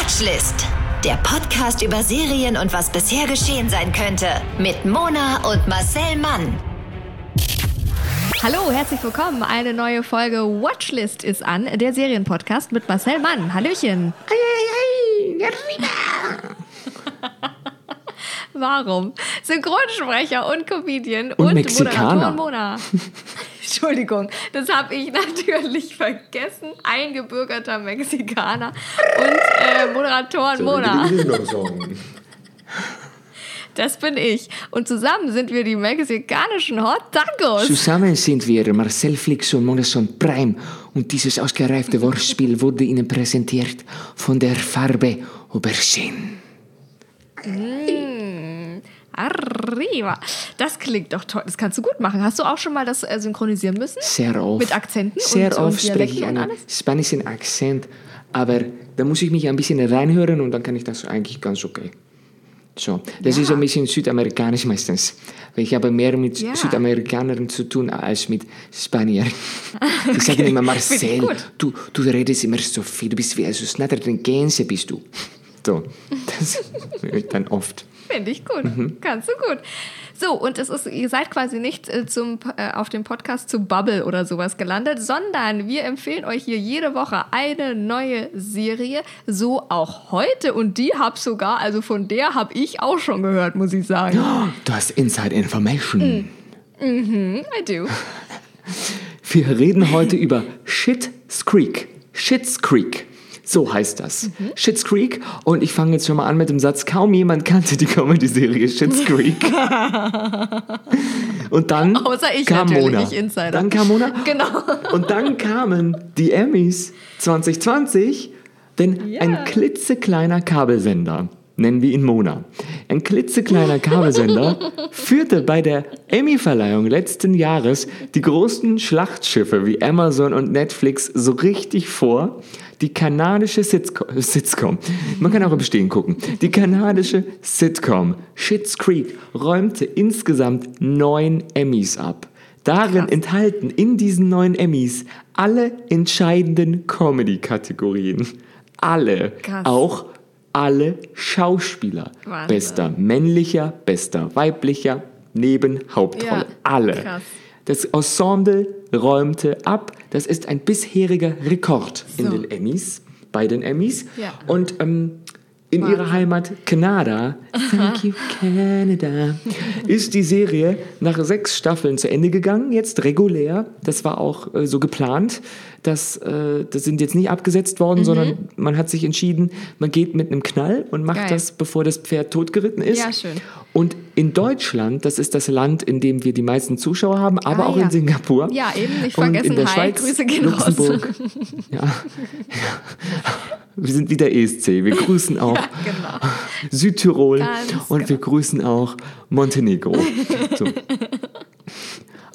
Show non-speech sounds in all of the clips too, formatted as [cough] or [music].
Watchlist. Der Podcast über Serien und was bisher geschehen sein könnte. Mit Mona und Marcel Mann. Hallo, herzlich willkommen. Eine neue Folge Watchlist ist an, der Serienpodcast mit Marcel Mann. Hallöchen. Warum? Synchronsprecher und Comedian und, Mexikaner. Moderatorin Mona. [laughs] Entschuldigung, das habe ich [laughs] natürlich vergessen. Eingebürgerter Mexikaner und äh, Moderatorin Mona. Das bin ich. Und zusammen sind wir die mexikanischen Hot Tacos. Zusammen sind wir Marcel Flix und Monason Prime und dieses ausgereifte Wortspiel wurde Ihnen präsentiert von der Farbe Aubergine. Arriba. Das klingt doch toll. Das kannst du gut machen. Hast du auch schon mal das äh, synchronisieren müssen? Sehr oft. Mit Akzenten Sehr und, oft und spreche ich einen spanischen Akzent, aber da muss ich mich ein bisschen reinhören und dann kann ich das eigentlich ganz okay. So, das Ja. ist ein bisschen südamerikanisch meistens. Ich habe mehr mit Ja. Südamerikanern zu tun als mit Spaniern. [laughs] Die sagen immer, Finde ich Marcel, du, du redest immer so viel, du bist wie also schneller denn Gänse bist du. So, das [laughs] höre ich dann oft. Finde ich gut. Mhm. Kannst du gut. So, und es ist, ihr seid quasi nicht äh, zum, äh, auf dem Podcast zu Bubble oder sowas gelandet, sondern wir empfehlen euch hier jede Woche eine neue Serie. So auch heute. Und die hab sogar, also von der habe ich auch schon gehört, muss ich sagen. Du hast Inside Information. I do. [laughs] Wir reden heute über Shit's Creek. Shit's Creek. So heißt das. Mhm. Shit's Creek. Und ich fange jetzt schon mal an mit dem Satz, kaum jemand kannte die Comedy-Serie Shit's Creek. [laughs] Und dann Außer ich kam Mona. ich Insider. Dann kam Mona. Genau. Und dann kamen die Emmys 2020, denn Ja. ein klitzekleiner Kabelsender, nennen wir ihn Mona, ein klitzekleiner Kabelsender [laughs] führte bei der Emmy-Verleihung letzten Jahres die großen Schlachtschiffe wie Amazon und Netflix so richtig vor. Die kanadische Sitcom, Sitcom, man kann auch im Stehen gucken, die kanadische Sitcom Schitt's Creek räumte insgesamt neun Emmys ab. Darin enthalten in diesen neun Emmys alle entscheidenden Comedy-Kategorien. Alle. Krass. Auch alle Schauspieler. Wahnsinn. Bester männlicher, bester weiblicher, Nebenhauptrolle. Ja, alle. krass. Das Ensemble räumte ab. Das ist ein bisheriger Rekord in So. den Emmys, bei den Emmys. Ja. Und ähm, in ihrer Heimat Kanada, Thank you [laughs] Canada, ist die Serie nach sechs Staffeln zu Ende gegangen, jetzt regulär. Das war auch äh, so geplant. Das, äh, das sind jetzt nicht abgesetzt Mhm. worden, sondern man hat sich entschieden, man geht mit einem Knall und macht Geil. das, bevor das Pferd totgeritten ist. Ja, schön. Und in Deutschland, das ist das Land, in dem wir die meisten Zuschauer haben, aber Ah, auch ja. in Singapur. Ja, eben, nicht und vergessen, in der hi, Schweiz, Grüße gehen raus. Luxemburg. Ja. ja. Wir sind wieder ESC. Wir grüßen [laughs] auch genau. Südtirol Ganz und wir grüßen auch Montenegro. So. [laughs]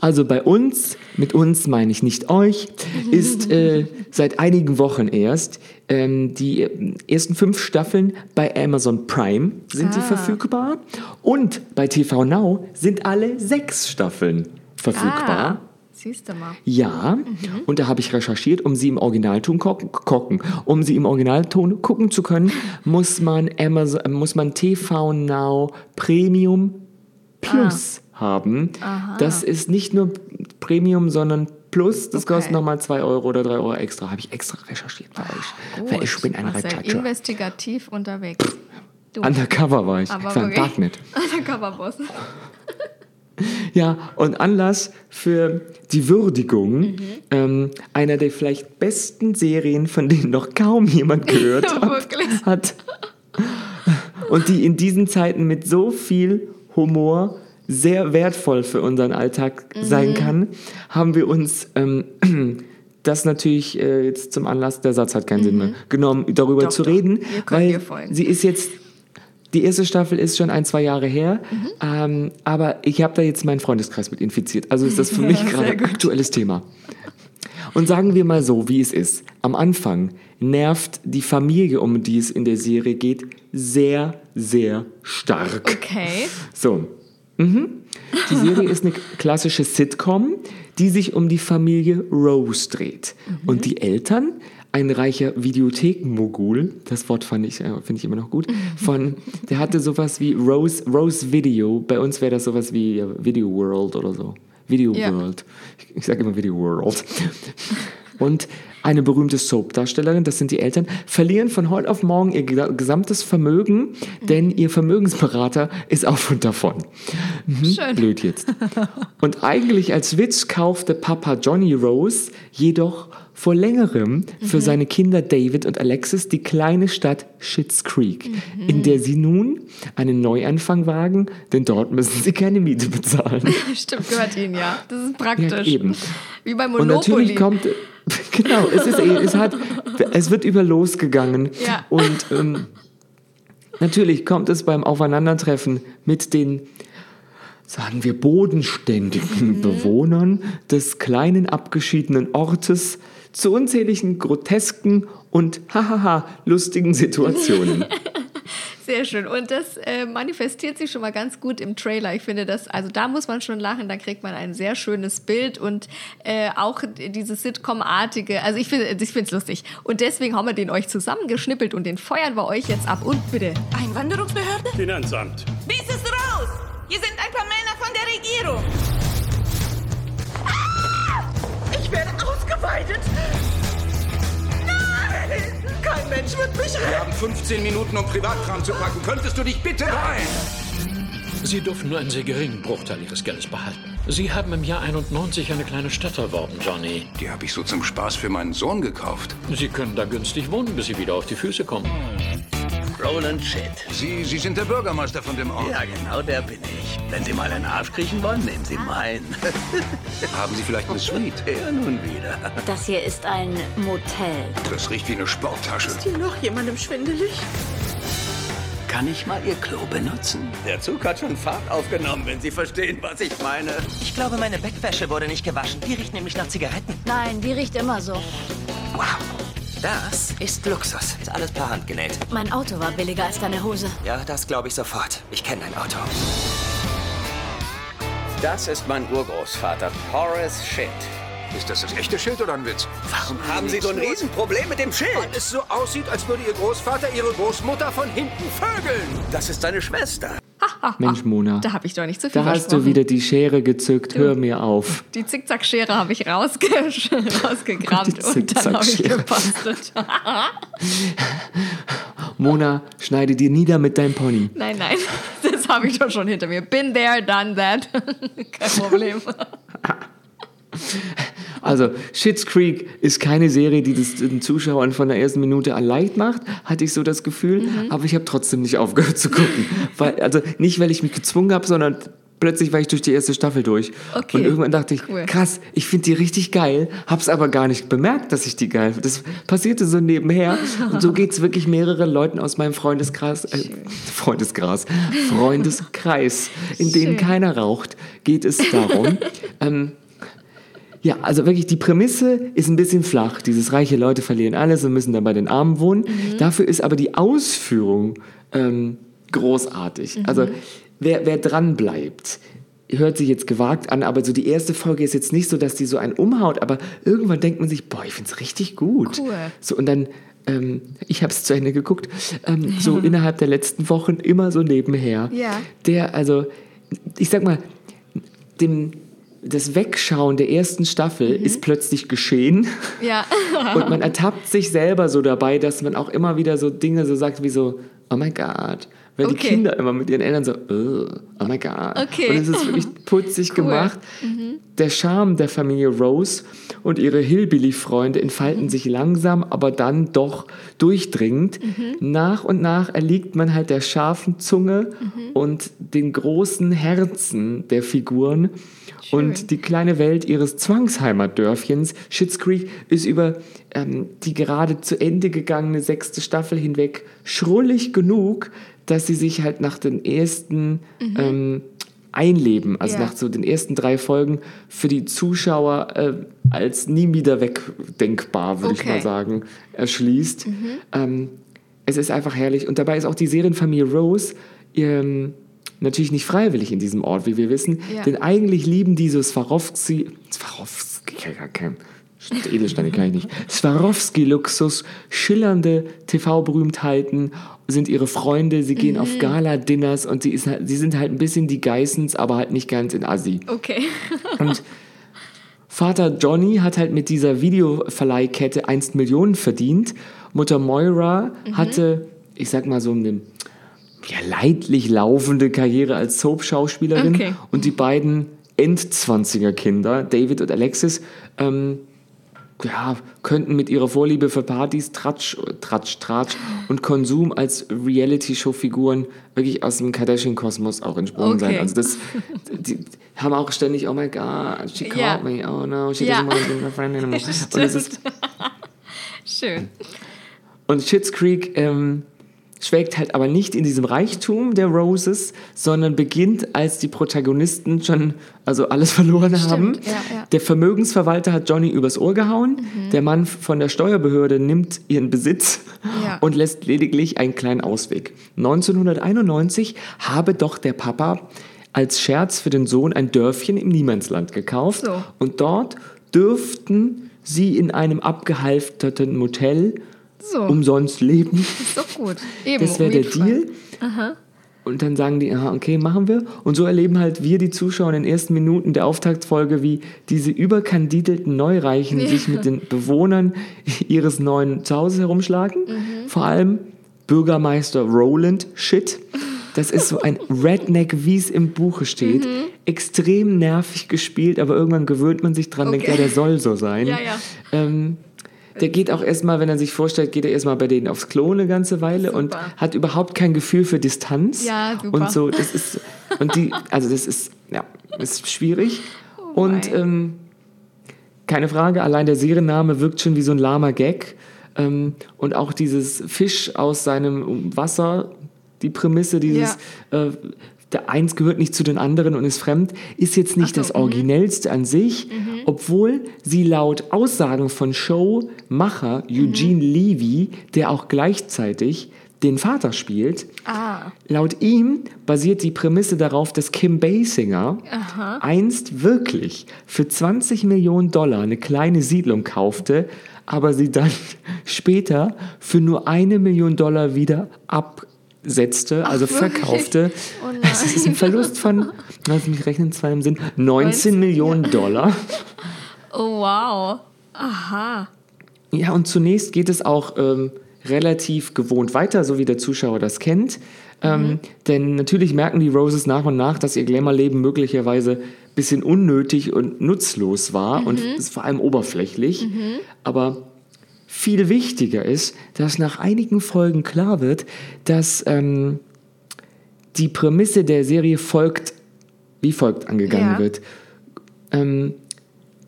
Also bei uns, mit uns meine ich nicht euch, ist äh, seit einigen Wochen erst ähm, die äh, ersten fünf Staffeln bei Amazon Prime sind die Ah. verfügbar und bei TV Now sind alle sechs Staffeln verfügbar. Ah, siehst du mal. Ja, und da habe ich recherchiert, um sie im Originalton gucken. Um sie im Originalton gucken zu können, [laughs] muss man Amazon, muss man TV Now Premium Plus haben. Das ist nicht nur Premium, sondern Plus. Das Okay. kostet nochmal 2 Euro oder 3 Euro extra. Habe ich extra recherchiert bei euch. Weil ich bin ein Rechercher. investigativ unterwegs. Du. Undercover war ich. Aber ich war wirklich. Darknet. Undercover-Boss. [laughs] Ja, und Anlass für die Würdigung Mhm. ähm, einer der vielleicht besten Serien, von denen noch kaum jemand [laughs] gehört Ja, hat, hat. Und die in diesen Zeiten mit so viel Humor sehr wertvoll für unseren Alltag Mhm. sein kann, haben wir uns ähm, [clears throat] das natürlich äh, jetzt zum Anlass, der Satz hat keinen Sinn mehr, genommen, darüber Mhm. Doch, zu doch. reden, weil sie ist jetzt die erste Staffel ist schon ein, zwei Jahre her, Mhm. ähm, aber ich habe da jetzt meinen Freundeskreis mit infiziert. Also ist das für [laughs] mich gerade ein aktuelles Thema. Und sagen wir mal so, wie es ist. Am Anfang nervt die Familie, um die es in der Serie geht, sehr, sehr stark. Okay. So. Mhm. Die Serie ist eine klassische Sitcom, die sich um die Familie Rose dreht. Und die Eltern, ein reicher Videothekenmogul, das Wort fand ich, äh, finde ich immer noch gut, von, der hatte sowas wie Rose, Rose Video, bei uns wäre das sowas wie äh, Video World oder so. Video Ja. World. Ich, ich sage immer Video World. Und eine berühmte Soap-Darstellerin, das sind die Eltern, verlieren von heute auf morgen ihr gesa- gesamtes Vermögen, denn ihr Vermögensberater ist auf und davon. Mhm, Schön. Blöd jetzt. [laughs] Und eigentlich als Witz kaufte Papa Johnny Rose jedoch vor längerem für seine Kinder David und Alexis die kleine Stadt Schitt's Creek, in der sie nun einen Neuanfang wagen, denn dort müssen sie keine Miete bezahlen. [laughs] Stimmt, gehört Ihnen ja. Das ist praktisch. Ja, eben. Wie bei Und Monopoly. natürlich kommt, [laughs] genau, es, ist, eh- es, hat, es wird über losgegangen. Ja. Und ähm, natürlich kommt es beim Aufeinandertreffen mit den, sagen wir, bodenständigen Bewohnern des kleinen abgeschiedenen Ortes zu unzähligen grotesken und hahaha lustigen Situationen. [laughs] Sehr schön. Und das äh, manifestiert sich schon mal ganz gut im Trailer. Ich finde das, also da muss man schon lachen, da kriegt man ein sehr schönes Bild und äh, auch dieses Sitcom-artige. Also ich finde ich finde es lustig. Und deswegen haben wir den euch zusammengeschnippelt und den feuern wir euch jetzt ab. Und bitte. Einwanderungsbehörde? Finanzamt. Bis es raus! Hier sind ein paar Männer von der Regierung. Werde ausgeweitet! Nein! Kein Mensch wird mich retten! Wir haben 15 Minuten, um Privatkram zu packen. Könntest du dich bitte beeilen? Sie dürfen nur einen sehr geringen Bruchteil Ihres Geldes behalten. Sie haben im Jahr 91 eine kleine Stadt erworben, Johnny. Die habe ich so zum Spaß für meinen Sohn gekauft. Sie können da günstig wohnen, bis Sie wieder auf die Füße kommen. Roland Shit. Sie, Sie sind der Bürgermeister von dem Ort. Ja, genau der bin ich. Wenn Sie mal einen Arsch kriechen wollen, nehmen Sie meinen. [laughs] Haben Sie vielleicht eine Suite? ja, nun wieder. Das hier ist ein Motel. Das riecht wie eine Sporttasche. Hier noch jemandem schwindelig? Kann ich mal Ihr Klo benutzen? Der Zug hat schon Fahrt aufgenommen, wenn Sie verstehen, was ich meine. Ich glaube, meine Bettwäsche wurde nicht gewaschen. Die riecht nämlich nach Zigaretten. Nein, die riecht immer so. Wow. Das ist Luxus. Ist alles per Hand genäht. Mein Auto war billiger als deine Hose. Ja, das glaube ich sofort. Ich kenne dein Auto. Das ist mein Urgroßvater, Horace Shit. Ist das das echte Schild oder ein Witz? Warum haben Sie so ein Riesenproblem mit dem Schild? Weil es so aussieht, als würde Ihr Großvater Ihre Großmutter von hinten vögeln. Das ist seine Schwester. Mensch, Mona, Da habe ich doch nicht zu viel da hast du wieder die Schere gezückt. Hör mir auf. Die Zickzackschere habe ich rausge [laughs] rausgekramt Die und dann habe ich gebastelt. [laughs] Mona, schneide dir nieder mit deinem Pony. nein, nein, [laughs] das habe ich doch schon hinter mir. Been there, done that. Kein Problem. Also, Schitt's Creek ist keine Serie, die das den Zuschauern von der ersten Minute leicht macht, hatte ich so das Gefühl. Mhm. Aber ich habe trotzdem nicht aufgehört zu gucken. weil, also nicht, weil ich mich gezwungen habe, sondern plötzlich war ich durch die erste Staffel durch. Okay. Und irgendwann dachte ich, Cool. krass, ich finde die richtig geil, hab's aber gar nicht bemerkt, dass ich die geil finde. Das passierte so nebenher. Und so geht's wirklich mehreren Leuten aus meinem Freundeskreis, äh, Freundeskreis, Freundeskreis, in denen Schön. keiner raucht, geht es darum. ähm, [laughs] ja, also wirklich, die Prämisse ist ein bisschen flach. Dieses reiche Leute verlieren alles und müssen dann bei den Armen wohnen. Mhm. Dafür ist aber die Ausführung ähm, großartig. Also wer, wer dran bleibt, hört sich jetzt gewagt an, aber so die erste Folge ist jetzt nicht so, dass die so einen umhaut, aber irgendwann denkt man sich, boah, ich find's richtig gut. Cool. So, und dann, ähm, ich habe es zu Ende geguckt, ähm, so [laughs] innerhalb der letzten Wochen immer so nebenher. Ja. Der, also, ich sag mal, dem, das Wegschauen der ersten Staffel Mhm. ist plötzlich geschehen. Ja. [laughs] Und man ertappt sich selber so dabei, dass man auch immer wieder so Dinge so sagt wie so, oh mein Gott. Weil die Okay. Kinder immer mit ihren Eltern so, "Ugh, oh mein Gott. Okay. Und es ist wirklich [laughs] putzig gemacht. Der Charme der Familie Rose und ihre Hillbilly-Freunde entfalten sich langsam, aber dann doch durchdringend. Nach und nach erliegt man halt der scharfen Zunge und den großen Herzen der Figuren. Und die kleine Welt ihres Zwangsheimatdörfchens, Schitt's Creek, ist über ähm, die gerade zu Ende gegangene sechste Staffel hinweg schrullig genug, dass sie sich halt nach den ersten ähm, einleben, also Ja. nach so den ersten drei Folgen für die Zuschauer äh, als nie wieder wegdenkbar, würde ich Okay. mal sagen, erschließt. Ähm, es ist einfach herrlich. Und dabei ist auch die Serienfamilie Rose ähm, natürlich nicht freiwillig in diesem Ort, wie wir wissen. Ja. Denn eigentlich lieben die so Swarovski, Swarovski, Edelsteine kann ich nicht. [laughs] Swarovski-Luxus, schillernde TV-Berühmtheiten sind ihre Freunde, sie gehen auf Gala-Dinners und sie, ist, halt- sie sind halt ein bisschen die Geissens, aber halt nicht ganz in Assi. Okay. [laughs] Und Vater Johnny hat halt mit dieser Videoverleihkette einst Millionen verdient. Mutter Moira hatte, ich sag mal so eine ja, leidlich laufende Karriere als Soap-Schauspielerin. Okay. Und die beiden Endzwanziger-Kinder, David und Alexis, ähm, ja, könnten mit ihrer Vorliebe für Partys, Tratsch, Tratsch, Tratsch und Konsum als Reality-Show-Figuren wirklich aus dem Kardashian-Kosmos auch entsprungen Okay. sein. Also das, die haben auch ständig, oh my God, she called Ja. me, oh no, she Ja. doesn't want to be my friend anymore. [laughs] und, ist, [laughs] Schön. und Schitt's Creek ähm, schwelgt halt aber nicht in diesem Reichtum der Roses, sondern beginnt, als die Protagonisten schon also alles [laughs] verloren haben. ja, ja. Der Vermögensverwalter hat Johnny übers Ohr gehauen. Der Mann von der Steuerbehörde nimmt ihren Besitz Ja. und lässt lediglich einen kleinen Ausweg. 1991 habe doch der Papa als Scherz für den Sohn ein Dörfchen im Niemandsland gekauft. So. Und dort dürften sie in einem abgehalfterten Motel So. umsonst leben. Ist doch gut. Eben, Das wäre der. Deal. Und dann sagen die, aha, okay, machen wir. Und so erleben halt wir, die Zuschauer, in den ersten Minuten der Auftaktsfolge, wie diese überkandidelten Neureichen sich mit den Bewohnern ihres neuen Zuhauses herumschlagen. Mhm. Vor allem Bürgermeister Roland Shit. Das ist so ein Redneck, wie es im Buche steht. Mhm. Extrem nervig gespielt, aber irgendwann gewöhnt man sich dran, denkt, Okay. ja, der soll so sein. Ja, ja. Ähm, der geht auch erstmal, wenn er sich vorstellt, geht er erstmal bei denen aufs Klo eine ganze Weile und Super. hat überhaupt kein Gefühl für Distanz. Ja, super. Und so, das ist, und die, also das ist, ja, ist schwierig. und wei. ähm, keine Frage, allein der Serienname wirkt schon wie so ein lahmer Gag. Ähm, und auch dieses Fisch aus seinem Wasser, die Prämisse, dieses, äh, der eins gehört nicht zu den anderen und ist fremd, ist jetzt nicht so, das mhm. Originellste an sich, obwohl sie laut Aussagen von Showmacher Eugene Levy, der auch gleichzeitig den Vater spielt, Ah. Laut ihm basiert die Prämisse darauf, dass Kim Basinger einst wirklich für 20 Millionen Dollar eine kleine Siedlung kaufte, aber sie dann [laughs] später für nur eine Million Dollar wieder absetzte, also verkaufte. [laughs] Oh [laughs] das ist ein Verlust von, lass mich rechnen, zwei im Sinn, 19 19, Millionen Dollar. [laughs] Oh, wow. Aha. Ja, und zunächst geht es auch ähm, relativ gewohnt weiter, so wie der Zuschauer das kennt. Ähm, denn natürlich merken die Roses nach und nach, dass ihr Glamour-Leben möglicherweise ein bisschen unnötig und nutzlos war und ist vor allem oberflächlich. Aber viel wichtiger ist, dass nach einigen Folgen klar wird, dass ähm, die Prämisse der Serie folgt, wie folgt angegangen Ja. wird. Ähm,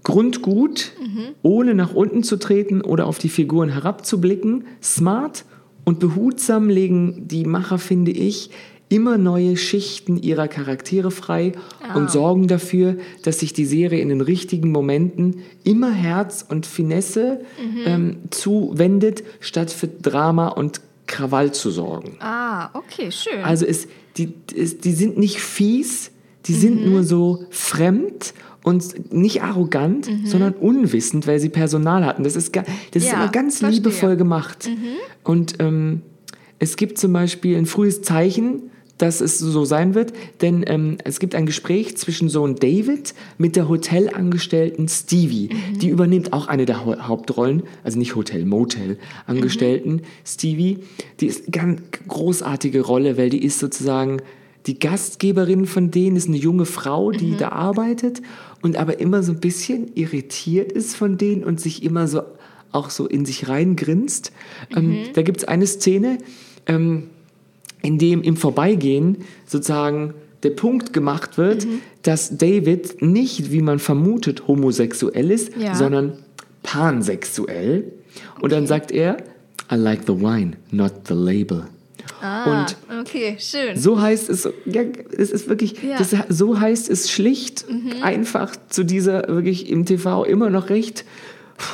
Grundgut, ohne nach unten zu treten oder auf die Figuren herabzublicken, smart und behutsam legen die Macher, finde ich, immer neue Schichten ihrer Charaktere frei und sorgen dafür, dass sich die Serie in den richtigen Momenten immer Herz und Finesse ähm, zuwendet, statt für Drama und Krawall zu sorgen. Ah, okay, schön. Also es, die, es, die sind nicht fies, die sind Mhm. nur so fremd und nicht arrogant, sondern unwissend, weil sie Personal hatten. Das ist, das ist Ja, immer ganz verstehe. Mhm. liebevoll gemacht. Und ähm, es gibt zum Beispiel ein frühes Zeichen, dass es so sein wird, denn ähm, es gibt ein Gespräch zwischen Sohn David mit der Hotelangestellten Stevie. Mhm. Die übernimmt auch eine der Hau- Hauptrollen, also nicht Hotel, Motel Angestellten. Mhm. Stevie, die ist eine ganz großartige Rolle, weil die ist sozusagen die Gastgeberin von denen, ist eine junge Frau, die Mhm. da arbeitet und aber immer so ein bisschen irritiert ist von denen und sich immer so auch so in sich reingrinst. Mhm. Ähm, da gibt es eine Szene, ähm, in dem im Vorbeigehen sozusagen der Punkt gemacht wird, Mhm. dass David nicht, wie man vermutet, homosexuell ist, Ja. sondern pansexuell. Und dann sagt er, I like the wine, not the label. ah, und okay, schön. So heißt es, ja, es ist wirklich, Ja. das, so heißt es schlicht, einfach zu dieser wirklich im TV immer noch recht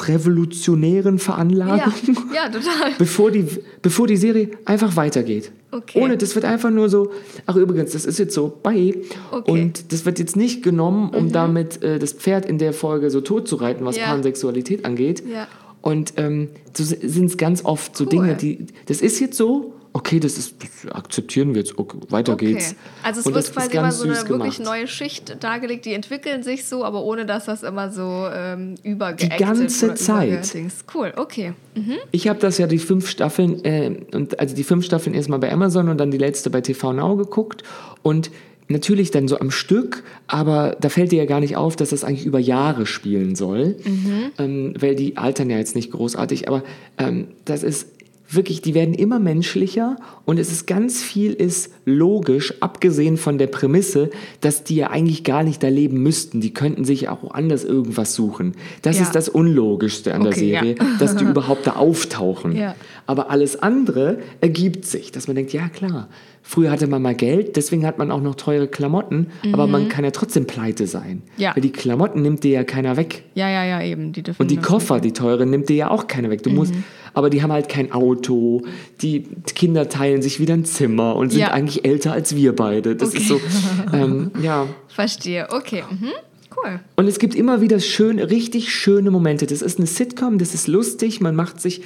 revolutionären Veranlagung. Ja, ja, total. [laughs] Bevor die, bevor die Serie einfach weitergeht. Okay. Ohne, das wird einfach nur so, ach übrigens, das ist jetzt so bei Okay. und das wird jetzt nicht genommen, um damit äh, das Pferd in der Folge so tot zu reiten, was Ja. Pansexualität angeht. Ja. Und ähm, so sind es ganz oft so Cool. Dinge, die, das ist jetzt so, okay, das ist, das akzeptieren wir jetzt, okay, weiter Okay. geht's. Also es Und wird quasi immer so eine wirklich gemacht. neue Schicht dargelegt, die entwickeln sich so, aber ohne dass das immer so ähm, übergeactet Die ganze Zeit. Cool, okay. Mhm. Ich habe das ja die fünf Staffeln, äh, und also die fünf Staffeln erstmal bei Amazon und dann die letzte bei TV Now geguckt. Und natürlich dann so am Stück, aber da fällt dir ja gar nicht auf, dass das eigentlich über Jahre spielen soll. Ähm, weil die altern ja jetzt nicht großartig, aber ähm, das ist wirklich, die werden immer menschlicher und es ist ganz viel ist logisch, abgesehen von der Prämisse, dass die ja eigentlich gar nicht da leben müssten. Die könnten sich auch anders irgendwas suchen. Das Ja. ist das Unlogischste an der Okay, ja. Serie, dass die [laughs] überhaupt da auftauchen. Ja. Aber alles andere ergibt sich, dass man denkt, ja klar, früher hatte man mal Geld, deswegen hat man auch noch teure Klamotten, aber man kann ja trotzdem pleite sein. Mhm. Ja. Weil die Klamotten nimmt dir ja keiner weg. Ja, ja, ja, eben. Die dürfen Und die Koffer, die teuren, nimmt dir ja auch keiner weg. Du Mhm. musst, aber die haben halt kein Auto, die Kinder teilen sich wieder ein Zimmer und sind Ja. eigentlich älter als wir beide. Das ist so, [laughs] ähm, ja. Verstehe, okay. Mhm. Cool. Und es gibt immer wieder schöne, richtig schöne Momente. Das ist eine Sitcom, das ist lustig, man macht sich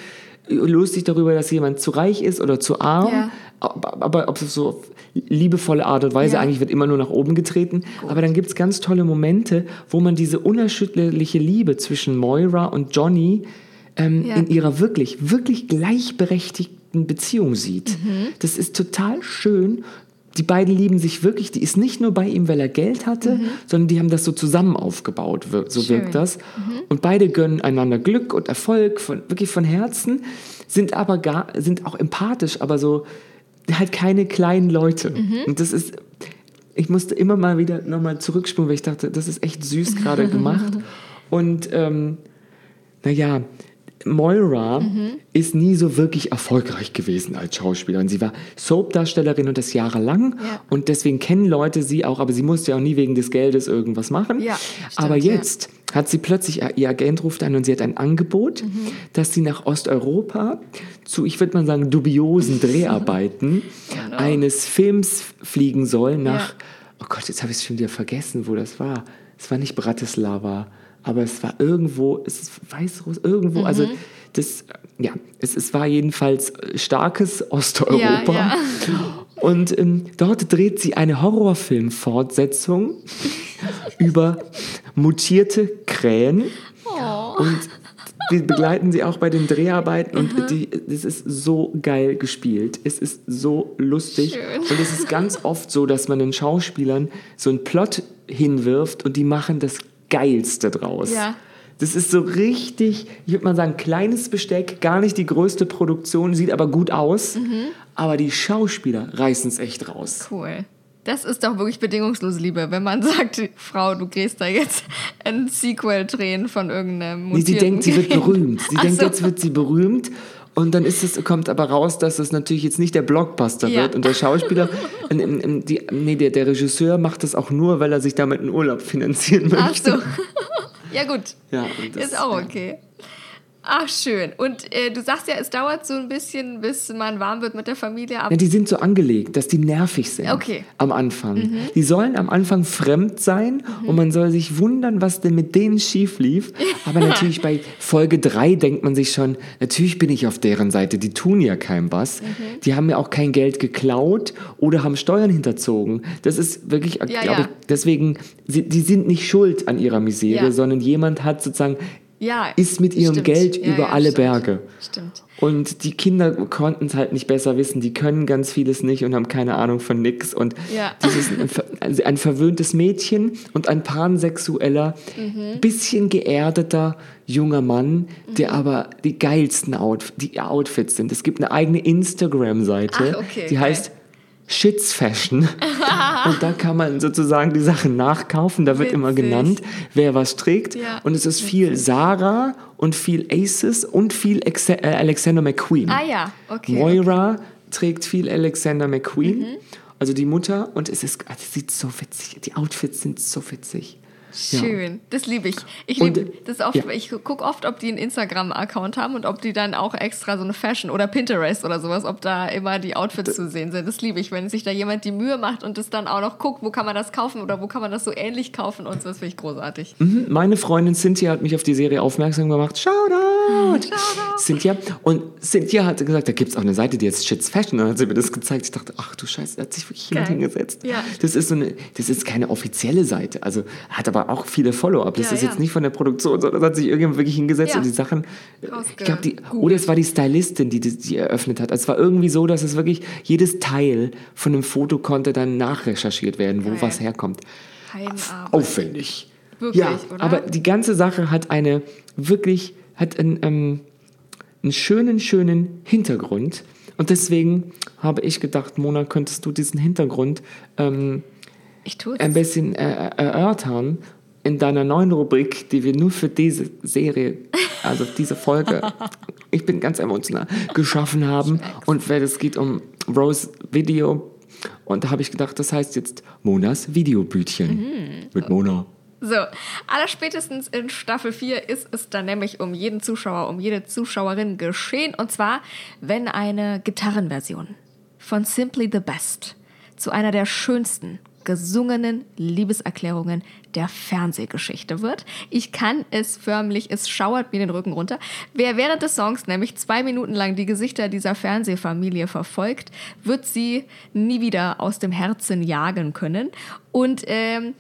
lustig darüber, dass jemand zu reich ist oder zu arm. Ja. Aber, aber ob es so auf liebevolle Art und Weise, Ja. eigentlich wird immer nur nach oben getreten. Aber dann gibt es ganz tolle Momente, wo man diese unerschütterliche Liebe zwischen Moira und Johnny ähm, Ja. in ihrer wirklich, wirklich gleichberechtigten Beziehung sieht. Mhm. Das ist total schön. Die beiden lieben sich wirklich. Die ist nicht nur bei ihm, weil er Geld hatte, sondern die haben das so zusammen aufgebaut. So Mhm. Schön. Mhm. wirkt das. Und beide gönnen einander Glück und Erfolg, von, wirklich von Herzen, sind aber gar, sind auch empathisch, aber so halt keine kleinen Leute. Mhm. Und das ist, ich musste immer mal wieder nochmal zurückspulen, weil ich dachte, das ist echt süß gerade gemacht. [laughs] Und ähm, naja, Moira ist nie so wirklich erfolgreich gewesen als Schauspielerin. Sie war Soap-Darstellerin und das jahrelang. Ja. Und deswegen kennen Leute sie auch, aber sie musste ja auch nie wegen des Geldes irgendwas machen. Ja, stimmt, aber ja. jetzt hat sie plötzlich, ihr Agent ruft an und sie hat ein Angebot, Mhm. dass sie nach Osteuropa zu, ich würde mal sagen, dubiosen [laughs] Dreharbeiten Genau. eines Films fliegen soll nach, oh Gott, jetzt habe ich es schon wieder vergessen, wo das war. Es war nicht Bratislava, aber es war irgendwo, es ist Weißruss, irgendwo, also Mhm. das, ja, es, es war jedenfalls starkes Osteuropa. Ja, ja. [laughs] Und ähm, dort dreht sie eine Horrorfilm-Fortsetzung [laughs] über mutierte Krähen. Oh. Und wir begleiten sie auch bei den Dreharbeiten und die, das ist so geil gespielt. Es ist so lustig. Schön. Und es ist ganz oft so, dass man den Schauspielern so einen Plot hinwirft und die machen das Geilste draus. Ja. Das ist so richtig, ich würde mal sagen, kleines Besteck, gar nicht die größte Produktion, sieht aber gut aus. Mhm. Aber die Schauspieler reißen es echt raus. Cool. Das ist doch wirklich bedingungslose Liebe, wenn man [laughs] sagt, Frau, du gehst da jetzt ein Sequel drehen von irgendeinem Nee, sie denkt, sie wird berühmt. Sie Ach denkt, so. jetzt wird sie berühmt. Und dann ist es, kommt aber raus, dass es natürlich jetzt nicht der Blockbuster Ja. wird. Und der Schauspieler, [laughs] ähm, ähm, die, nee, der, der Regisseur macht das auch nur, weil er sich damit einen Urlaub finanzieren Ach möchte. so. [laughs] ja, gut. Ja, das- ist auch okay. Ach, schön. Und äh, du sagst ja, es dauert so ein bisschen, bis man warm wird mit der Familie. Aber Ja, die sind so angelegt, dass die nervig sind Okay. Mhm. am Anfang. Die sollen am Anfang fremd sein und man soll sich wundern, was denn mit denen schief lief. [laughs] Aber natürlich bei Folge 3 denkt man sich schon, natürlich bin ich auf deren Seite, die tun ja keinem was. Mhm. Die haben mir auch kein Geld geklaut oder haben Steuern hinterzogen. Das ist wirklich, Ja, glaube ja. ich, deswegen, sie, die sind nicht schuld an ihrer Misere, Ja. sondern jemand hat sozusagen, ja, ist mit ihrem stimmt. Geld Ja, über ja, alle stimmt. Berge. Stimmt. Und die Kinder konnten es halt nicht besser wissen. Die können ganz vieles nicht und haben keine Ahnung von nix. Und Ja. dieses ein, also ein verwöhntes Mädchen und ein pansexueller, Mhm. bisschen geerdeter junger Mann, der aber die geilsten Out die Outfits sind. Es gibt eine eigene Instagram-Seite, okay, die geil. heißt Shits Fashion. [laughs] und da kann man sozusagen die Sachen nachkaufen. Da wird immer Witzig. genannt, wer was trägt. Ja, und es ist viel Sarah und viel Aces und viel äh, Alexander McQueen. Ah ja, okay. Mhm. Moira trägt viel Alexander McQueen, also die Mutter. Und es ist, das sieht so witzig. Die Outfits sind so witzig. Schön. Das liebe ich. Ich, Und, lieb, das oft, ja. ich gucke oft, ob die einen Instagram-Account haben und ob die dann auch extra so eine Fashion oder Pinterest oder sowas, ob da immer die Outfits zu sehen sind. Das liebe ich, wenn sich da jemand die Mühe macht und das dann auch noch guckt, wo kann man das kaufen oder wo kann man das so ähnlich kaufen und so. Das finde ich großartig. Mhm, Meine Freundin Cynthia hat mich auf die Serie aufmerksam gemacht. Shoutout! Shoutout. Cynthia. Und Cynthia hat gesagt, da gibt es auch eine Seite, die heißt Shits Fashion. Und dann hat sie mir das gezeigt. Ich dachte, ach du Scheiße, da hat sich wirklich jemand Geil. hingesetzt. Ja. Das ist so eine, das ist keine offizielle Seite. Also hat aber auch viele Follow-up. Das Ja, ist ja. jetzt nicht von der Produktion, sondern das hat sich irgendjemand wirklich hingesetzt Ja. und die Sachen. Rausge- Ich glaube, die, oder es war die Stylistin, die die, die eröffnet hat. Also es war irgendwie so, dass es wirklich jedes Teil von einem Foto konnte dann nachrecherchiert werden, wo Geil. was herkommt. Heimarbeit. Aufwendig. Wirklich, ja, oder? aber die ganze Sache hat eine wirklich, hat einen, ähm, einen schönen, schönen Hintergrund. Und deswegen habe ich gedacht, Mona, könntest du diesen Hintergrund ähm, ein bisschen äh, erörtern in deiner neuen Rubrik, die wir nur für diese Serie, also diese Folge, [laughs] ich bin ganz emotional, geschaffen haben. Und weil es geht um Rose Video. Und da habe ich gedacht, das heißt jetzt Monas Videobütchen. Mit Mona. So, allerspätestens in Staffel 4 ist es dann nämlich um jeden Zuschauer, um jede Zuschauerin geschehen. Und zwar, wenn eine Gitarrenversion von Simply the Best zu einer der schönsten gesungenen Liebeserklärungen der Fernsehgeschichte wird. Ich kann es förmlich, es schauert mir den Rücken runter. Wer während des Songs nämlich zwei Minuten lang die Gesichter dieser Fernsehfamilie verfolgt, wird sie nie wieder aus dem Herzen jagen können. Und ähm,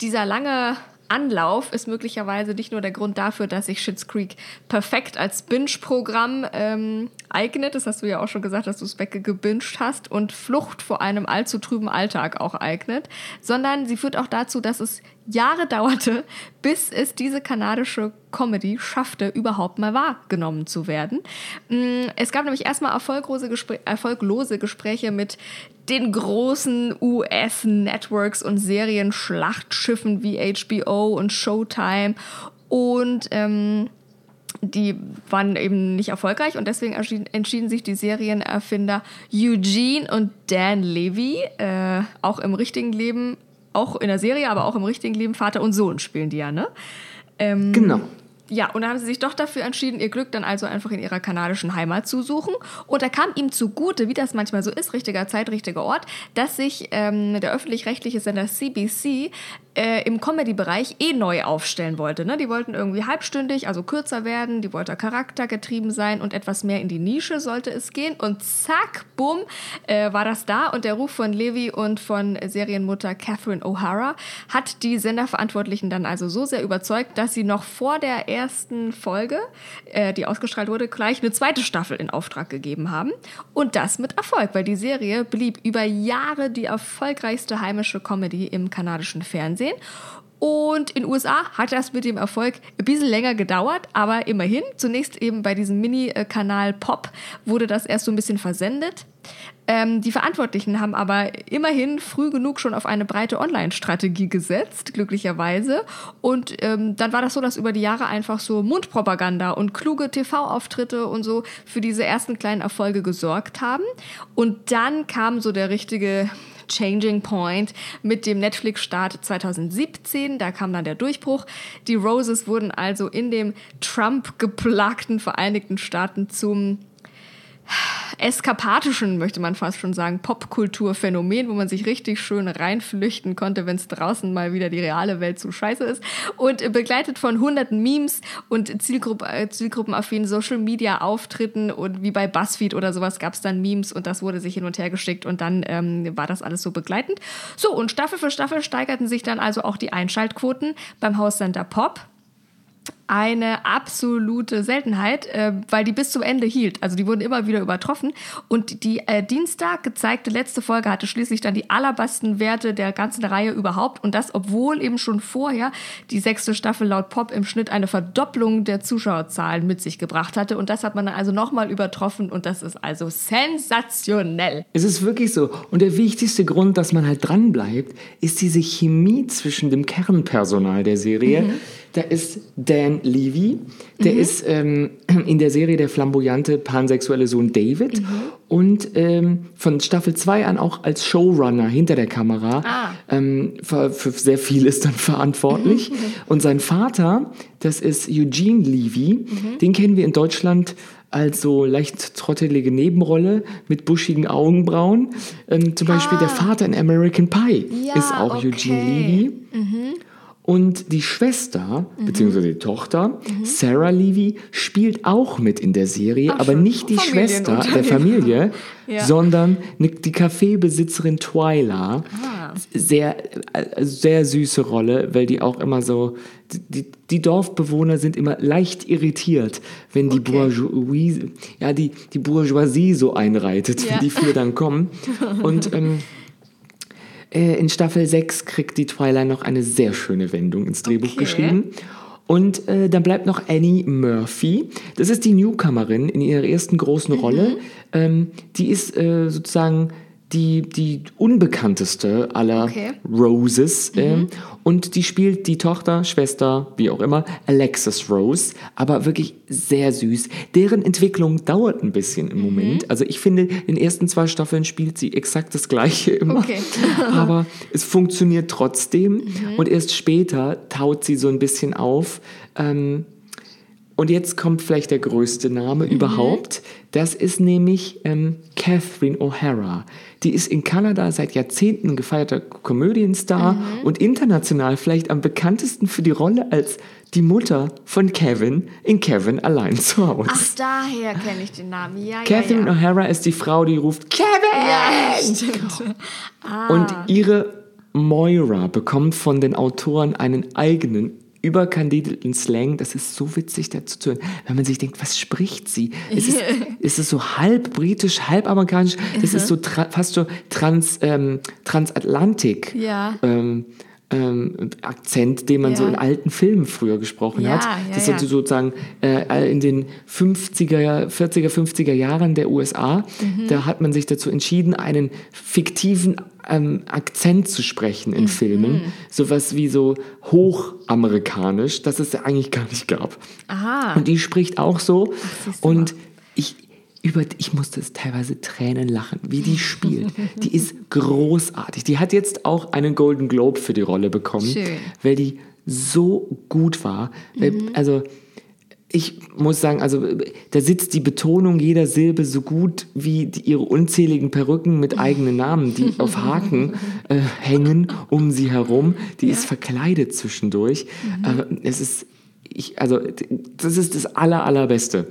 dieser lange Anlauf ist möglicherweise nicht nur der Grund dafür, dass sich Schitt's Creek perfekt als Binge-Programm ähm, eignet. Das hast du ja auch schon gesagt, dass du es weggebinged hast und Flucht vor einem allzu trüben Alltag auch eignet, sondern sie führt auch dazu, dass es Jahre dauerte, bis es diese kanadische Comedy schaffte, überhaupt mal wahrgenommen zu werden. Mm, Es gab nämlich erstmal erfolglose, Gespr erfolglose Gespräche mit den großen US-Networks und Serien-Schlachtschiffen wie HBO und Showtime und ähm, die waren eben nicht erfolgreich und deswegen entschieden sich die Serienerfinder Eugene und Dan Levy, äh, auch im richtigen Leben, auch in der Serie, aber auch im richtigen Leben Vater und Sohn spielen die ja, ne? Ähm, Genau. Ja, und dann haben sie sich doch dafür entschieden, ihr Glück dann also einfach in ihrer kanadischen Heimat zu suchen. Und da kam ihm zugute, wie das manchmal so ist, richtiger Zeit, richtiger Ort, dass sich ähm, der öffentlich-rechtliche Sender CBC äh, im Comedy-Bereich eh neu aufstellen wollte. Ne? Die wollten irgendwie halbstündig, also kürzer werden, die wollten charaktergetrieben sein und etwas mehr in die Nische sollte es gehen. Und zack, bumm, äh, war das da. Und der Ruf von Levi und von Serienmutter Catherine O'Hara hat die Senderverantwortlichen dann also so sehr überzeugt, dass sie noch vor der ersten Folge, äh, die ausgestrahlt wurde, gleich eine zweite Staffel in Auftrag gegeben haben. Und das mit Erfolg, weil die Serie blieb über Jahre die erfolgreichste heimische Comedy im kanadischen Fernsehen. Und in USA hat das mit dem Erfolg ein bisschen länger gedauert, aber immerhin, zunächst eben bei diesem Mini-Kanal Pop wurde das erst so ein bisschen versendet. Ähm, die Verantwortlichen haben aber immerhin früh genug schon auf eine breite Online-Strategie gesetzt, glücklicherweise. Und ähm, dann war das so, dass über die Jahre einfach so Mundpropaganda und kluge TV-Auftritte und so für diese ersten kleinen Erfolge gesorgt haben. Und dann kam so der richtige Changing Point mit dem Netflix-Start 2017. Da kam dann der Durchbruch. Die Roses wurden also in dem Trump-geplagten Vereinigten Staaten zum eskapatischen, möchte man fast schon sagen, Popkulturphänomen, wo man sich richtig schön reinflüchten konnte, wenn es draußen mal wieder die reale Welt zu scheiße ist. Und begleitet von hunderten Memes und Zielgruppe, äh, zielgruppenaffinen Social-Media-Auftritten und wie bei BuzzFeed oder sowas gab es dann Memes und das wurde sich hin und her geschickt und dann ähm, war das alles so begleitend. So, und Staffel für Staffel steigerten sich dann also auch die Einschaltquoten beim Haussender Pop eine absolute Seltenheit, äh, weil die bis zum Ende hielt. Also die wurden immer wieder übertroffen. Und die äh, Dienstag gezeigte letzte Folge hatte schließlich dann die allerbesten Werte der ganzen Reihe überhaupt. Und das, obwohl eben schon vorher die sechste Staffel laut Pop im Schnitt eine Verdopplung der Zuschauerzahlen mit sich gebracht hatte. Und das hat man dann also nochmal übertroffen. Und das ist also sensationell. Es ist wirklich so. Und der wichtigste Grund, dass man halt dranbleibt, ist diese Chemie zwischen dem Kernpersonal der Serie. Da ist Dan Levy, der ist ähm, in der Serie der flamboyante pansexuelle Sohn David und ähm, von Staffel 2 an auch als Showrunner hinter der Kamera Ah. ähm, für, für sehr vieles dann verantwortlich. und sein Vater, das ist Eugene Levy, den kennen wir in Deutschland als so leicht trottelige Nebenrolle mit buschigen Augenbrauen. Ähm, zum Beispiel der Vater in American Pie Ja, ist auch okay. Eugene Levy. Und die Schwester, Mhm. beziehungsweise die Tochter, Sarah Levy, spielt auch mit in der Serie, aber schön. nicht die Schwester der. [laughs] Familie, Ja. sondern ne- die Kaffeebesitzerin Twyla. Ah. Sehr, äh, sehr süße Rolle, weil die auch immer so, die, die Dorfbewohner sind immer leicht irritiert, wenn die Okay. Bourgeoisie, ja, die, die Bourgeoisie so einreitet, Ja. wenn die vier dann kommen. [laughs] Und ähm, äh, in Staffel 6 kriegt die Twilight noch eine sehr schöne Wendung ins Drehbuch Okay. geschrieben. Und äh, dann bleibt noch Annie Murphy. Das ist die Newcomerin in ihrer ersten großen Mhm. Rolle. Ähm, die ist äh, sozusagen die, die unbekannteste aller Okay. Roses. ähm, und die spielt die Tochter, Schwester, wie auch immer, Alexis Rose. Aber wirklich sehr süß. Deren Entwicklung dauert ein bisschen im Moment. Also ich finde, in den ersten zwei Staffeln spielt sie exakt das Gleiche immer. Okay. [laughs] Aber es funktioniert trotzdem. Und erst später taut sie so ein bisschen auf. Ähm, und jetzt kommt vielleicht der größte Name überhaupt. Das ist nämlich ähm, Catherine O'Hara. Die ist in Kanada seit Jahrzehnten gefeierter Komödienstar und international vielleicht am bekanntesten für die Rolle als die Mutter von Kevin in Kevin allein zu Hause. Ach, daher kenne ich den Namen. Ja, Catherine ja, ja. O'Hara ist die Frau, die ruft Kevin! Ja, stimmt. Und ihre Moira bekommt von den Autoren einen eigenen überkandidelten Slang. Das ist so witzig dazu zu hören, wenn man sich denkt, was spricht sie? Es ist, [laughs] es ist so halb britisch, halb amerikanisch. Das ist so fast so trans, ähm, transatlantik. Ja. Ähm, ähm, Akzent, den man so Ja. in alten Filmen früher gesprochen Ja, hat. das ja. ist sozusagen äh, in den 50er, 40er, 50er Jahren der USA. Mhm. Da hat man sich dazu entschieden, einen fiktiven ähm, Akzent zu sprechen Mhm. in Filmen. Sowas wie so hochamerikanisch, das es ja eigentlich gar nicht gab. Aha. Und die spricht auch so. du und ich, über, ich musste es teilweise Tränen lachen, wie die spielt. [laughs] die ist großartig. Die hat jetzt auch einen Golden Globe für die Rolle bekommen, Schön. weil die so gut war. Weil, Also ich muss sagen, also da sitzt die Betonung jeder Silbe so gut wie die, ihre unzähligen Perücken mit eigenen Namen, die [laughs] auf Haken äh, hängen um sie herum. Die ist verkleidet zwischendurch. Aber es ist, ich, also das ist das aller, allerbeste.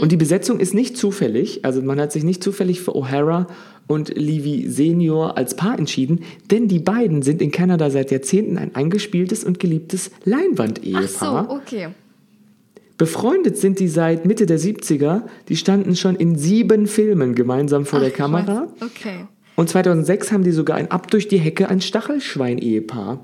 Und die Besetzung ist nicht zufällig. Also man hat sich nicht zufällig für O'Hara und Levy Senior als Paar entschieden, denn die beiden sind in Kanada seit Jahrzehnten ein eingespieltes und geliebtes Ach Leinwand-Ehepaar. so, okay. Befreundet sind die seit Mitte der 70er. Die standen schon in sieben Filmen gemeinsam vor der Ach, Kamera. was. Okay. Und 2006 haben die sogar ein Ab durch die Hecke ein Stachelschwein-Ehepaar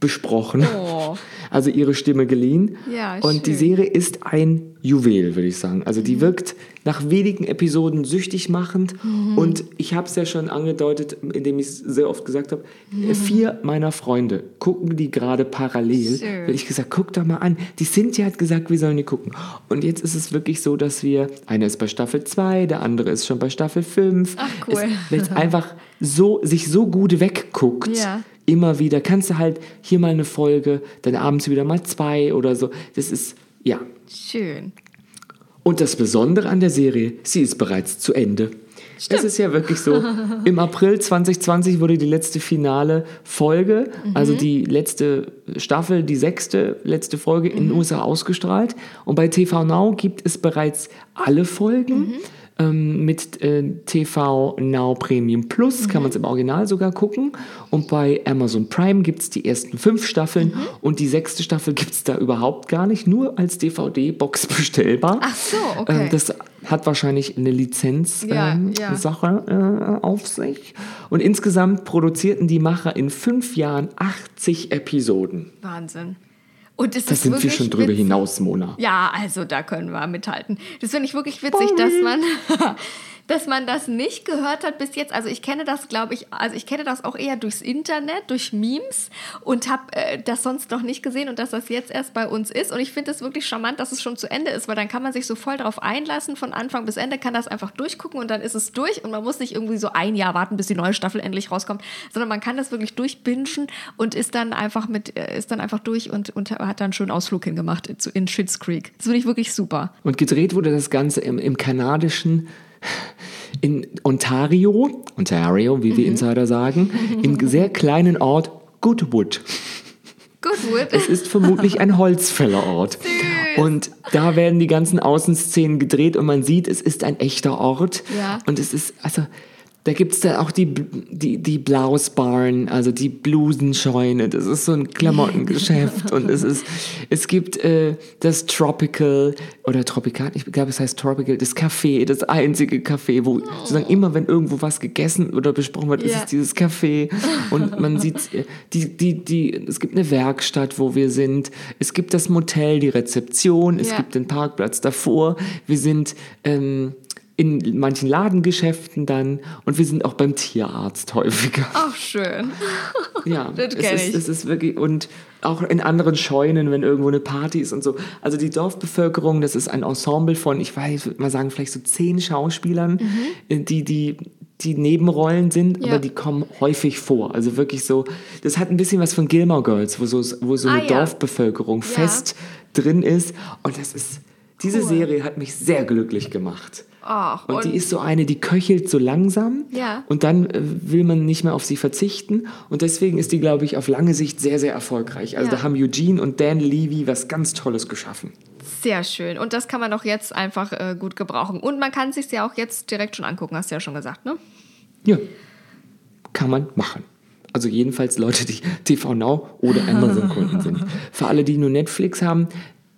besprochen. Oh. Also ihre Stimme geliehen. Ja, Und die schön. Mhm. Serie ist ein Juwel, würde ich sagen. Also die wirkt nach wenigen Episoden süchtig machend. Mhm. Und ich habe es ja schon angedeutet, indem ich es sehr oft gesagt habe, Mhm. vier meiner Freunde gucken die gerade parallel. Schön. Weil ich gesagt, guck doch mal an. Die Cynthia hat gesagt, wir sollen die gucken. Und jetzt ist es wirklich so, dass wir, einer ist bei Staffel 2, der andere ist schon bei Staffel 5. Ach, cool. Es [laughs] einfach so, sich so gut wegguckt. Ja. Immer wieder. Kannst du halt hier mal eine Folge, dann abends wieder mal zwei oder so. Das ist, ja. Schön. Und das Besondere an der Serie, sie ist bereits zu Ende. Es ist ja wirklich so. [laughs] Im April 2020 wurde die letzte finale Folge, also die letzte Staffel, die sechste letzte Folge in den USA ausgestrahlt. Und bei TV Now gibt es bereits alle Folgen. Ähm, mit äh, TV Now Premium Plus kann man es im Original sogar gucken. Und bei Amazon Prime gibt es die ersten fünf Staffeln. Und die sechste Staffel gibt es da überhaupt gar nicht, nur als DVD-Box [laughs] bestellbar. Ach so, okay. Ähm, das hat wahrscheinlich eine Lizenz Ja, ähm, ja. Äh, auf sich. Und insgesamt produzierten die Macher in fünf Jahren 80 Episoden. Wahnsinn. Und es Da ist sind wir schon drüber witzig. hinaus, Mona. Ja, also da können wir mithalten. Das finde ich wirklich witzig, dass man, [laughs] dass man das nicht gehört hat bis jetzt. Also ich kenne das, glaube ich, also ich kenne das auch eher durchs Internet, durch Memes und habe äh, das sonst noch nicht gesehen und dass das jetzt erst bei uns ist. Und ich finde es wirklich charmant, dass es schon zu Ende ist, weil dann kann man sich so voll darauf einlassen. Von Anfang bis Ende kann das einfach durchgucken und dann ist es durch und man muss nicht irgendwie so ein Jahr warten, bis die neue Staffel endlich rauskommt, sondern man kann das wirklich durchbingen und ist dann einfach mit, äh, ist dann einfach durch und, und hat dann einen schönen Ausflug hingemacht zu- in Schitt's Creek. Das finde ich wirklich super. Und gedreht wurde das Ganze im, im kanadischen, in Ontario, Ontario, wie wir Insider sagen, im [laughs] sehr kleinen Ort Goodwood. Goodwood. Es ist vermutlich ein Holzfällerort. Und da werden die ganzen Außenszenen gedreht und man sieht, es ist ein echter Ort. Ja. Und es ist, also, da gibt es da auch die, die, die Blausbarn, also die Blusenscheune. Das ist so ein Klamottengeschäft. [laughs] und es ist, es gibt äh, das Tropical oder Tropical, ich glaube, es heißt Tropical, das Café, das einzige Café, wo sozusagen immer, wenn irgendwo was gegessen oder besprochen wird, ist Ja. es dieses Café. Und man sieht, äh, die, die, die, es gibt eine Werkstatt, wo wir sind. Es gibt das Motel, die Rezeption. Es Ja. gibt den Parkplatz davor. Wir sind ähm, in manchen Ladengeschäften dann und wir sind auch beim Tierarzt häufiger. Auch schön. Ja, [laughs] Das es kenn ist, ich. es ist wirklich und auch in anderen Scheunen, wenn irgendwo eine Party ist und so. Also die Dorfbevölkerung, das ist ein Ensemble von, ich weiß, ich würde mal sagen, vielleicht so zehn Schauspielern, äh, die die die Nebenrollen sind, Mhm. Ja. aber die kommen häufig vor. Also wirklich so, das hat ein bisschen was von Gilmore Girls, wo so, wo so Ah, eine ja. Dorfbevölkerung fest drin ist. Und das ist, diese Cool. Serie hat mich sehr glücklich gemacht. Ach, Und, und, die ist so eine, die köchelt so langsam Ja. und dann äh, will man nicht mehr auf sie verzichten und deswegen ist die, glaube ich, auf lange Sicht sehr, sehr erfolgreich. Also Ja. da haben Eugene und Dan Levy was ganz Tolles geschaffen. sehr schön. Und das kann man auch jetzt einfach äh, gut gebrauchen. Und man kann sich ja auch jetzt direkt schon angucken, hast du ja schon gesagt, ne? Ja, kann man machen. Also jedenfalls Leute, die [laughs] TV Now oder Amazon-Kunden sind. [laughs] Für alle, die nur Netflix haben,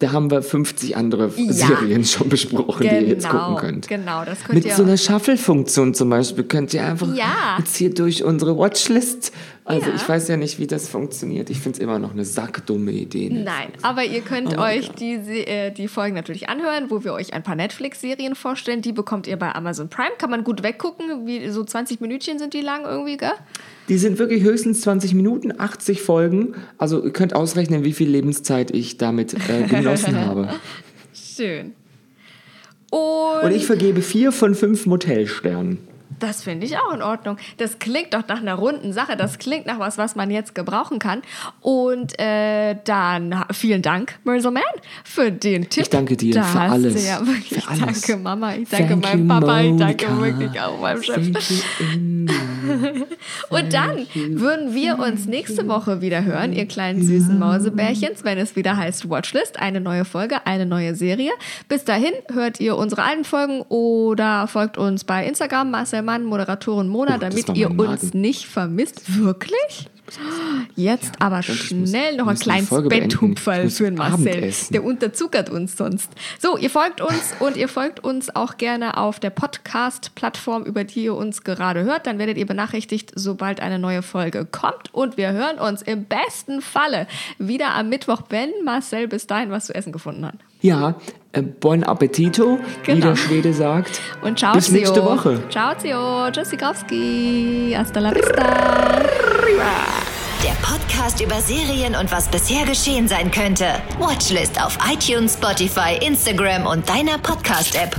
da haben wir 50 andere Ja. Serien schon besprochen, die ihr jetzt gucken könnt. Genau, das könnt Mit ihr so einer Shuffle-Funktion zum Beispiel könnt ihr einfach Ja. jetzt hier durch unsere Watchlist. Also Ja. ich weiß ja nicht, wie das funktioniert. Ich finde es immer noch eine sackdumme Idee. ne? Nein, aber ihr könnt Aber euch die, äh, die Folgen natürlich anhören, wo wir euch ein paar Netflix-Serien vorstellen. Die bekommt ihr bei Amazon Prime. Kann man gut weggucken. Wie, so 20 Minütchen sind die lang irgendwie, gell? Die sind wirklich höchstens 20 Minuten, 80 Folgen. Also ihr könnt ausrechnen, wie viel Lebenszeit ich damit äh, [laughs] genossen habe. Schön. Und, Und ich vergebe vier von fünf Motelsternen. Das finde ich auch in Ordnung. Das klingt doch nach einer runden Sache. Das klingt nach was, was man jetzt gebrauchen kann. Und äh, dann vielen Dank, Marissa Mann, für den Tipp. Ich danke dir da für alles. Ja Für alles. Danke, Mama. Ich danke Thank meinem you, Papa. Ich danke Monica. wirklich auch meinem Chef. Thank you, Indy. [laughs] Und dann würden wir uns nächste Woche wieder hören, ihr kleinen süßen Mausebärchens, wenn es wieder heißt Watchlist. Eine neue Folge, eine neue Serie. Bis dahin hört ihr unsere alten Folgen oder folgt uns bei Instagram, Marcel Mann, Moderatorin Mona, Oh, damit ihr uns nicht vermisst. Wirklich? Jetzt aber und ich schnell muss- noch ein kleines Betthupferl für den Marcel. Abendessen. Der unterzuckert uns sonst. So, ihr folgt uns und ihr folgt uns auch gerne auf der Podcast-Plattform, über die ihr uns gerade hört. Dann werdet ihr benachrichtigt, sobald eine neue Folge kommt. Und wir hören uns im besten Falle wieder am Mittwoch, wenn Marcel bis dahin was zu essen gefunden hat. Ja, äh, buon appetito, wie Genau. der Schwede sagt. Und ciao, Bis nächste Zio. Woche. Ciao, Zio. Tschüssikowski. Hasta la vista. Der Podcast über Serien und was bisher geschehen sein könnte. Watchlist auf iTunes, Spotify, Instagram und deiner Podcast-App.